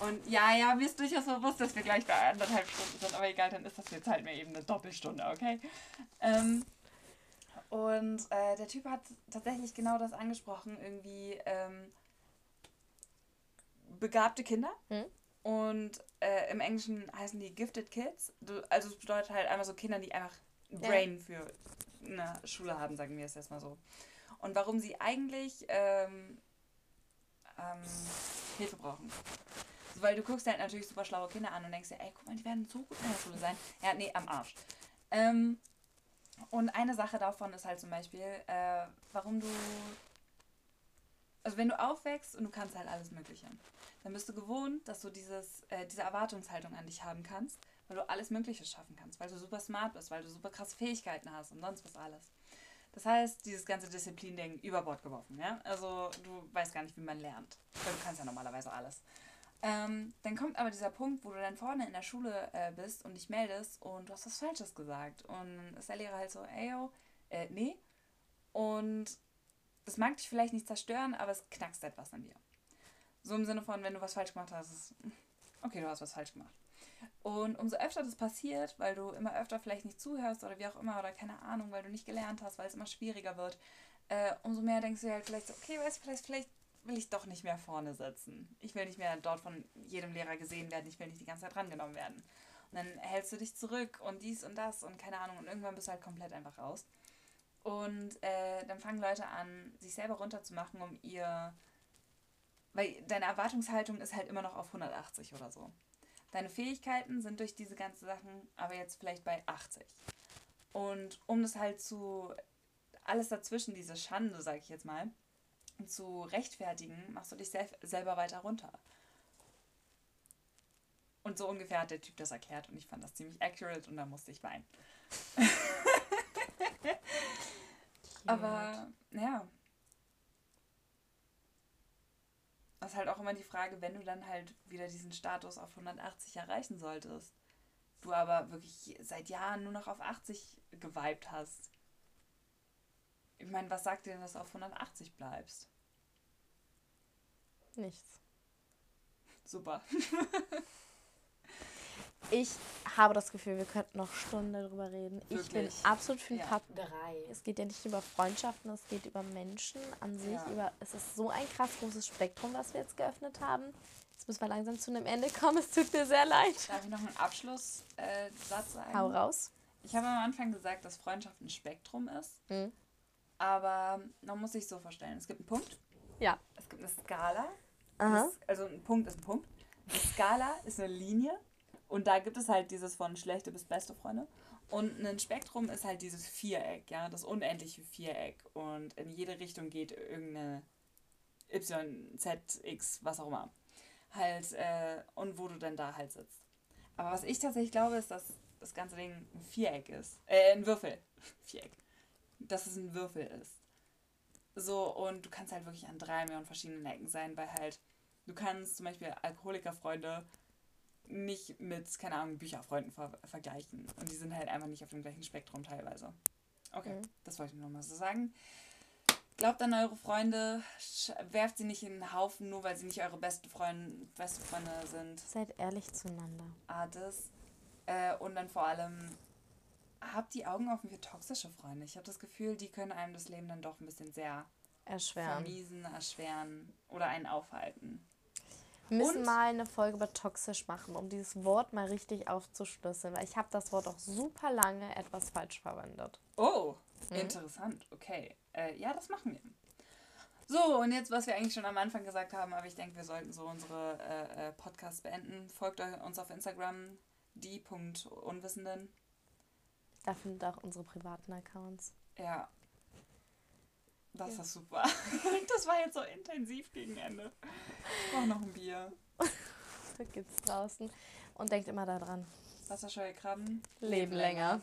S2: Und ja, ja, mir ist durchaus bewusst, dass wir gleich bei anderthalb Stunden sind, aber egal, dann ist das jetzt halt mir eben eine Doppelstunde, okay? Ähm, und äh, der Typ hat tatsächlich genau das angesprochen, irgendwie ähm, begabte Kinder. Mhm. Und äh, im Englischen heißen die Gifted Kids. Also es bedeutet halt einfach so Kinder, die einfach Brain ja. für eine Schule haben, sagen wir es erstmal so. Und warum sie eigentlich ähm, ähm, Hilfe brauchen. Weil du guckst halt natürlich super schlaue Kinder an und denkst dir, ey, guck mal, die werden so gut in der Schule sein. Ja, nee, am Arsch. Ähm, und eine Sache davon ist halt zum Beispiel, äh, warum du. Also wenn du aufwächst und du kannst halt alles Mögliche, dann bist du gewohnt, dass du dieses, äh, diese Erwartungshaltung an dich haben kannst weil du alles Mögliche schaffen kannst, weil du super smart bist, weil du super krasse Fähigkeiten hast und sonst was alles. Das heißt, dieses ganze Disziplin-Ding über Bord geworfen, ja? Also du weißt gar nicht, wie man lernt. Weil du kannst ja normalerweise alles. Ähm, dann kommt aber dieser Punkt, wo du dann vorne in der Schule äh, bist und dich meldest und du hast was Falsches gesagt. Und ist der Lehrer halt so, ey, yo, äh, nee. Und das mag dich vielleicht nicht zerstören, aber es knackst etwas an dir. So im Sinne von, wenn du was falsch gemacht hast, ist, okay, du hast was falsch gemacht. Und umso öfter das passiert, weil du immer öfter vielleicht nicht zuhörst oder wie auch immer, oder keine Ahnung, weil du nicht gelernt hast, weil es immer schwieriger wird, äh, umso mehr denkst du halt vielleicht so, okay, weißt du, vielleicht, vielleicht will ich doch nicht mehr vorne sitzen. Ich will nicht mehr dort von jedem Lehrer gesehen werden, ich will nicht die ganze Zeit drangenommen werden. Und dann hältst du dich zurück und dies und das und keine Ahnung und irgendwann bist du halt komplett einfach raus. Und äh, dann fangen Leute an, sich selber runterzumachen, um ihr. Weil deine Erwartungshaltung ist halt immer noch auf 180 oder so. Deine Fähigkeiten sind durch diese ganzen Sachen aber jetzt vielleicht bei 80. Und um das halt zu. Alles dazwischen, diese Schande, sag ich jetzt mal, zu rechtfertigen, machst du dich sel selber weiter runter. Und so ungefähr hat der Typ das erklärt und ich fand das ziemlich accurate und da musste ich weinen. Aber ja. Das ist halt auch immer die Frage, wenn du dann halt wieder diesen Status auf 180 erreichen solltest, du aber wirklich seit Jahren nur noch auf 80 geweibt hast. Ich meine, was sagt dir denn, dass du auf 180 bleibst?
S1: Nichts.
S2: Super.
S1: Ich habe das Gefühl, wir könnten noch Stunden darüber reden. Ich bin
S2: Wirklich?
S1: absolut für den
S2: Ja.
S1: 3. Es geht ja nicht über Freundschaften, es geht über Menschen an sich.
S2: Ja.
S1: Über, es ist so ein krass großes Spektrum, was wir jetzt geöffnet haben. Jetzt müssen wir langsam zu einem Ende kommen. Es tut mir sehr leid.
S2: Darf ich noch einen Abschlusssatz äh, sagen?
S1: Hau raus.
S2: Ich habe am Anfang gesagt, dass Freundschaft ein Spektrum ist.
S1: Mhm.
S2: Aber man muss sich so vorstellen, es gibt einen Punkt,
S1: Ja.
S2: es gibt eine Skala.
S1: Aha.
S2: Das, also ein Punkt ist ein Punkt. Eine Skala ist eine Linie. Und da gibt es halt dieses von schlechte bis beste Freunde. Und ein Spektrum ist halt dieses Viereck, ja, das unendliche Viereck. Und in jede Richtung geht irgendeine Y, Z, X, was auch immer. Halt, äh, und wo du dann da halt sitzt. Aber was ich tatsächlich glaube, ist, dass das ganze Ding ein Viereck ist. Äh, ein Würfel. Viereck. Dass es ein Würfel ist. So, und du kannst halt wirklich an drei Millionen verschiedenen Ecken sein, weil halt, du kannst zum Beispiel Alkoholikerfreunde nicht mit, keine Ahnung, Bücherfreunden ver vergleichen. Und die sind halt einfach nicht auf dem gleichen Spektrum teilweise. Okay,
S1: Mhm.
S2: das wollte ich nur mal so sagen. Glaubt an eure Freunde, werft sie nicht in den Haufen, nur weil sie nicht eure besten Freunde, beste Freunde sind.
S1: Seid ehrlich zueinander.
S2: Ah, das. Äh, und dann vor allem, habt die Augen offen für toxische Freunde. Ich habe das Gefühl, die können einem das Leben dann doch ein bisschen sehr
S1: Erschweren.
S2: vermiesen, erschweren oder einen aufhalten.
S1: Wir müssen
S2: Und-
S1: mal eine Folge über toxisch machen, um dieses Wort mal richtig aufzuschlüsseln, weil ich habe das Wort auch super lange etwas falsch verwendet.
S2: Oh,
S1: Mhm.
S2: interessant. Okay. Äh, ja, das machen wir. So, und jetzt, was wir eigentlich schon am Anfang gesagt haben, aber ich denke, wir sollten so unsere äh, äh, Podcasts beenden. Folgt uns auf Instagram, die.unwissenden.
S1: Da findet auch unsere privaten Accounts.
S2: Ja. Das
S1: Ja.
S2: ist super. Das war jetzt so intensiv gegen Ende. Ich brauche noch ein Bier.
S1: Da gibt's draußen. Und denkt immer daran,
S2: Wasserscheue Krabben.
S1: Leben länger.